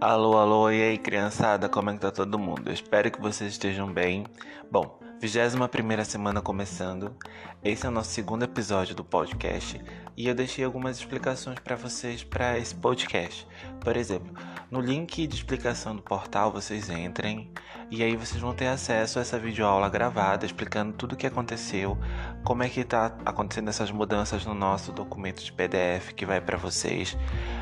Alô, alô, e aí criançada, como é que tá todo mundo? Eu espero que vocês estejam bem. Bom, 21 semana começando. Esse é o nosso segundo episódio do podcast e eu deixei algumas explicações para vocês para esse podcast. Por exemplo, no link de explicação do portal vocês entrem e aí vocês vão ter acesso a essa videoaula gravada explicando tudo o que aconteceu, como é que está acontecendo essas mudanças no nosso documento de PDF que vai para vocês.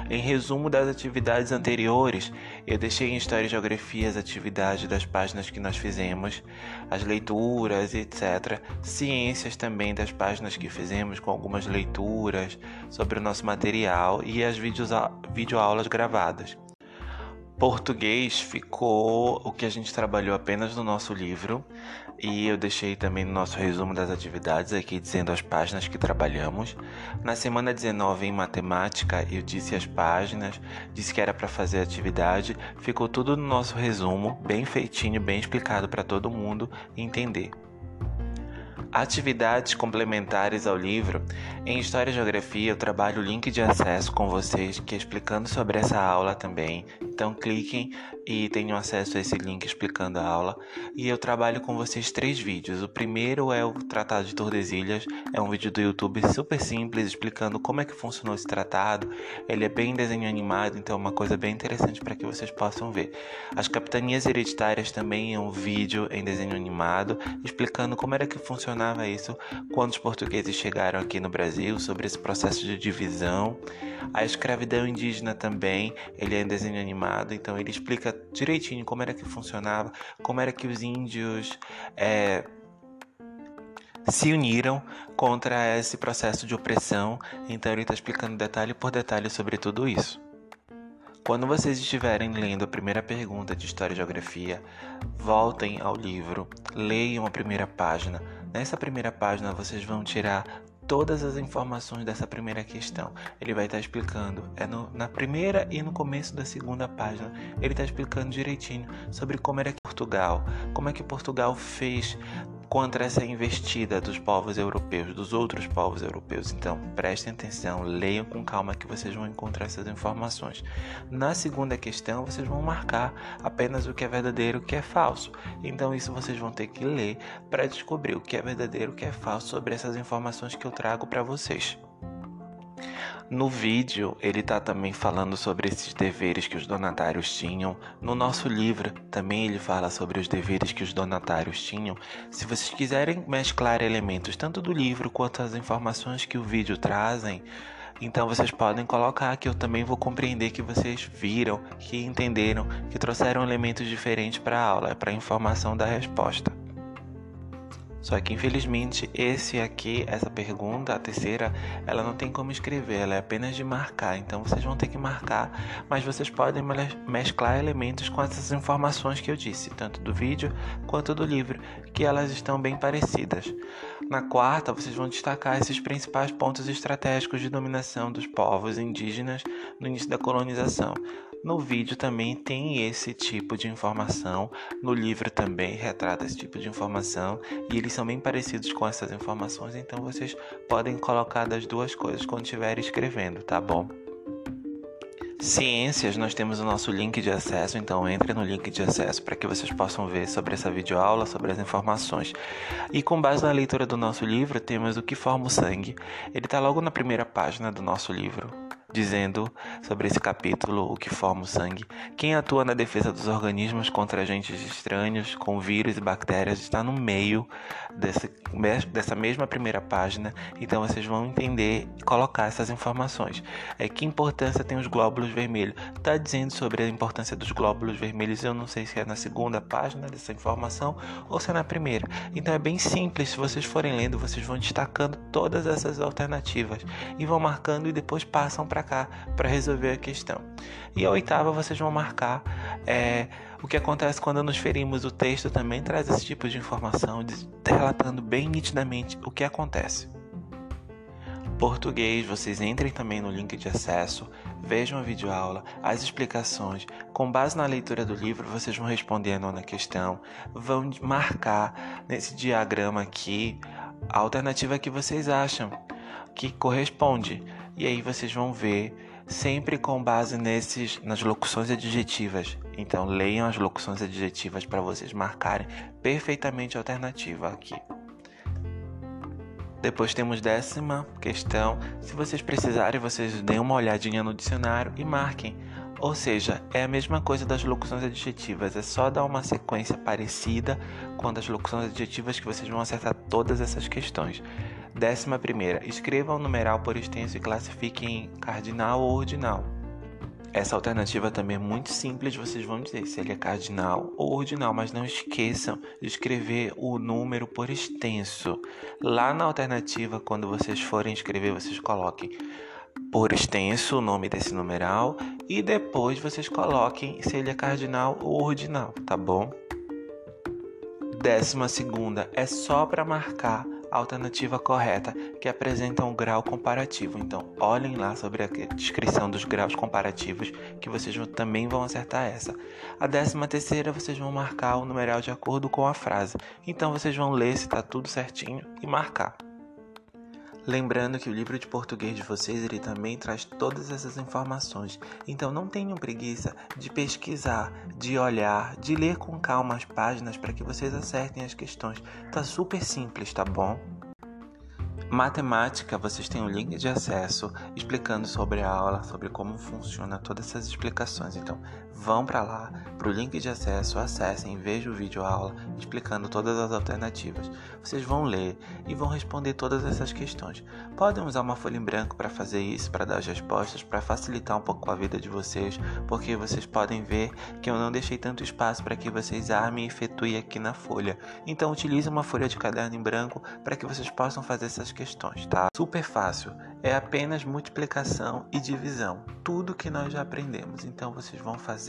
Em resumo das atividades anteriores, eu deixei em História e Geografia as atividades das páginas que nós fizemos, as leituras, etc. Ciências também das páginas que fizemos, com algumas leituras sobre o nosso material e as videoaulas gravadas. Português ficou o que a gente trabalhou apenas no nosso livro e eu deixei também no nosso resumo das atividades aqui dizendo as páginas que trabalhamos. Na semana 19 em matemática eu disse as páginas, disse que era para fazer atividade, ficou tudo no nosso resumo, bem feitinho, bem explicado para todo mundo entender. Atividades complementares ao livro. Em História e Geografia, eu trabalho o link de acesso com vocês, que é explicando sobre essa aula também. Então, cliquem e tenham acesso a esse link explicando a aula. E eu trabalho com vocês três vídeos. O primeiro é o Tratado de Tordesilhas, é um vídeo do YouTube super simples explicando como é que funcionou esse tratado. Ele é bem desenho animado, então é uma coisa bem interessante para que vocês possam ver. As capitanias hereditárias também é um vídeo em desenho animado explicando como era que funcionava isso quando os portugueses chegaram aqui no Brasil, sobre esse processo de divisão. A escravidão indígena também, ele é em desenho animado, então ele explica direitinho como era que funcionava, como era que os índios é, se uniram contra esse processo de opressão. Então ele está explicando detalhe por detalhe sobre tudo isso. Quando vocês estiverem lendo a primeira pergunta de História e Geografia, voltem ao livro, leiam a primeira página, Nessa primeira página vocês vão tirar todas as informações dessa primeira questão. Ele vai estar explicando, é no, na primeira e no começo da segunda página, ele está explicando direitinho sobre como era Portugal, como é que Portugal fez contra essa investida dos povos europeus, dos outros povos europeus. Então, prestem atenção, leiam com calma que vocês vão encontrar essas informações. Na segunda questão, vocês vão marcar apenas o que é verdadeiro e o que é falso. Então, isso vocês vão ter que ler para descobrir o que é verdadeiro e o que é falso sobre essas informações que eu trago para vocês. No vídeo, ele está também falando sobre esses deveres que os donatários tinham. No nosso livro, também ele fala sobre os deveres que os donatários tinham. Se vocês quiserem mesclar elementos tanto do livro quanto as informações que o vídeo trazem, então vocês podem colocar que eu também vou compreender que vocês viram, que entenderam, que trouxeram elementos diferentes para a aula, para a informação da resposta. Só que infelizmente esse aqui, essa pergunta, a terceira, ela não tem como escrever, ela é apenas de marcar. Então vocês vão ter que marcar, mas vocês podem mesclar elementos com essas informações que eu disse, tanto do vídeo quanto do livro, que elas estão bem parecidas. Na quarta, vocês vão destacar esses principais pontos estratégicos de dominação dos povos indígenas no início da colonização. No vídeo também tem esse tipo de informação, no livro também retrata esse tipo de informação e eles são bem parecidos com essas informações, então vocês podem colocar das duas coisas quando estiverem escrevendo, tá bom? Ciências, nós temos o nosso link de acesso, então entre no link de acesso para que vocês possam ver sobre essa videoaula, sobre as informações. E com base na leitura do nosso livro, temos o que forma o sangue. Ele está logo na primeira página do nosso livro, dizendo sobre esse capítulo, o que forma o sangue. Quem atua na defesa dos organismos contra agentes estranhos, com vírus e bactérias, está no meio desse, dessa mesma primeira página. Então vocês vão entender e colocar essas informações. É, que importância tem os glóbulos vermelhos? Está dizendo sobre a importância dos glóbulos vermelhos. Eu não sei se é na segunda página dessa informação ou se é na primeira. Então é bem simples. Se vocês forem lendo, vocês vão destacando todas essas alternativas e vão marcando e depois passam para cá para resolver a questão. E a oitava vocês vão marcar é, o que acontece quando nos ferimos. O texto também traz esse tipo de informação, relatando bem nitidamente o que acontece. Português, vocês entrem também no link de acesso, vejam a videoaula, as explicações. Com base na leitura do livro, vocês vão responder a nona questão, vão marcar nesse diagrama aqui a alternativa que vocês acham que corresponde. E aí vocês vão ver sempre com base nesses nas locuções adjetivas. Então leiam as locuções adjetivas para vocês marcarem perfeitamente a alternativa aqui. Depois temos décima questão. Se vocês precisarem, vocês deem uma olhadinha no dicionário e marquem. Ou seja, é a mesma coisa das locuções adjetivas, é só dar uma sequência parecida com as locuções adjetivas que vocês vão acertar todas essas questões. Décima primeira, escreva um numeral por extenso e classifique em cardinal ou ordinal. Essa alternativa também é muito simples, vocês vão dizer se ele é cardinal ou ordinal, mas não esqueçam de escrever o número por extenso. Lá na alternativa, quando vocês forem escrever, vocês coloquem por extenso o nome desse numeral e depois vocês coloquem se ele é cardinal ou ordinal, tá bom? Décima segunda é só para marcar alternativa correta que apresenta um grau comparativo. Então, olhem lá sobre a descrição dos graus comparativos que vocês também vão acertar essa. A décima terceira vocês vão marcar o numeral de acordo com a frase. Então, vocês vão ler se está tudo certinho e marcar. Lembrando que o livro de português de vocês ele também traz todas essas informações. Então não tenham preguiça de pesquisar, de olhar, de ler com calma as páginas para que vocês acertem as questões. Tá super simples, tá bom? Matemática, vocês têm um link de acesso explicando sobre a aula, sobre como funciona todas essas explicações. Então, vão para lá, para o link de acesso, acessem, vejam o vídeo aula explicando todas as alternativas. Vocês vão ler e vão responder todas essas questões. Podem usar uma folha em branco para fazer isso, para dar as respostas, para facilitar um pouco a vida de vocês, porque vocês podem ver que eu não deixei tanto espaço para que vocês armem e efetuem aqui na folha. Então, utilize uma folha de caderno em branco para que vocês possam fazer essas questões, tá? Super fácil, é apenas multiplicação e divisão, tudo que nós já aprendemos. Então vocês vão fazer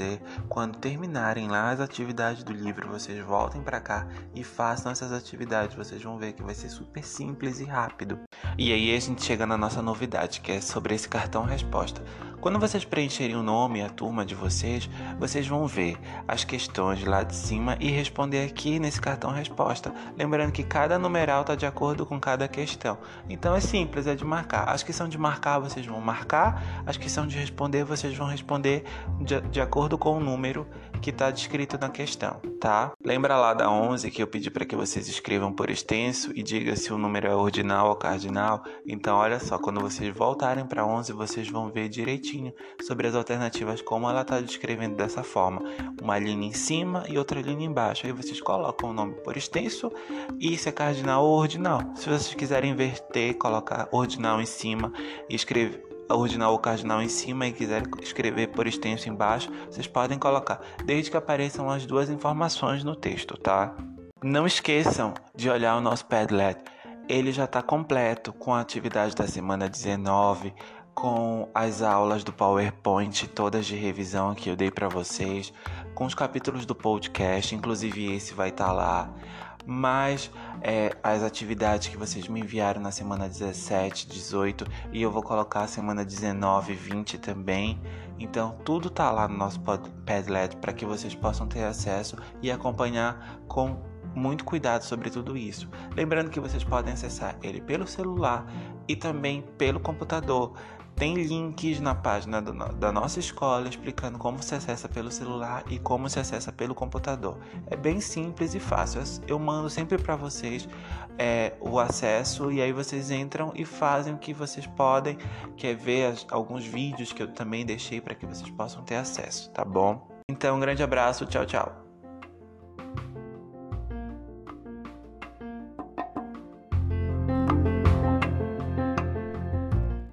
quando terminarem lá as atividades do livro, vocês voltem para cá e façam essas atividades, vocês vão ver que vai ser super simples e rápido. E aí a gente chega na nossa novidade, que é sobre esse cartão resposta. Quando vocês preencherem o nome e a turma de vocês, vocês vão ver as questões lá de cima e responder aqui nesse cartão resposta. Lembrando que cada numeral está de acordo com cada questão. Então é simples, é de marcar. As que são de marcar, vocês vão marcar. As que são de responder, vocês vão responder de, de acordo com o número que está descrito na questão, tá? Lembra lá da 11 que eu pedi para que vocês escrevam por extenso e diga se o número é ordinal ou cardinal? Então, olha só, quando vocês voltarem para 11, vocês vão ver direitinho sobre as alternativas como ela está descrevendo dessa forma, uma linha em cima e outra linha embaixo. Aí vocês colocam o nome por extenso e se é cardinal ou ordinal. Se vocês quiserem inverter, colocar ordinal em cima e escrever ordinal ou cardinal em cima e quiser escrever por extenso embaixo, vocês podem colocar, desde que apareçam as duas informações no texto, tá? Não esqueçam de olhar o nosso Padlet. Ele já está completo com a atividade da semana 19, com as aulas do PowerPoint todas de revisão que eu dei para vocês, com os capítulos do podcast, inclusive esse vai estar tá lá mais é, as atividades que vocês me enviaram na semana 17, 18 e eu vou colocar a semana 19, 20 também. Então tudo tá lá no nosso Padlet para que vocês possam ter acesso e acompanhar com muito cuidado sobre tudo isso. Lembrando que vocês podem acessar ele pelo celular e também pelo computador. Tem links na página do, da nossa escola explicando como se acessa pelo celular e como se acessa pelo computador. É bem simples e fácil. Eu mando sempre para vocês é, o acesso e aí vocês entram e fazem o que vocês podem, que é ver as, alguns vídeos que eu também deixei para que vocês possam ter acesso, tá bom? Então, um grande abraço, tchau, tchau.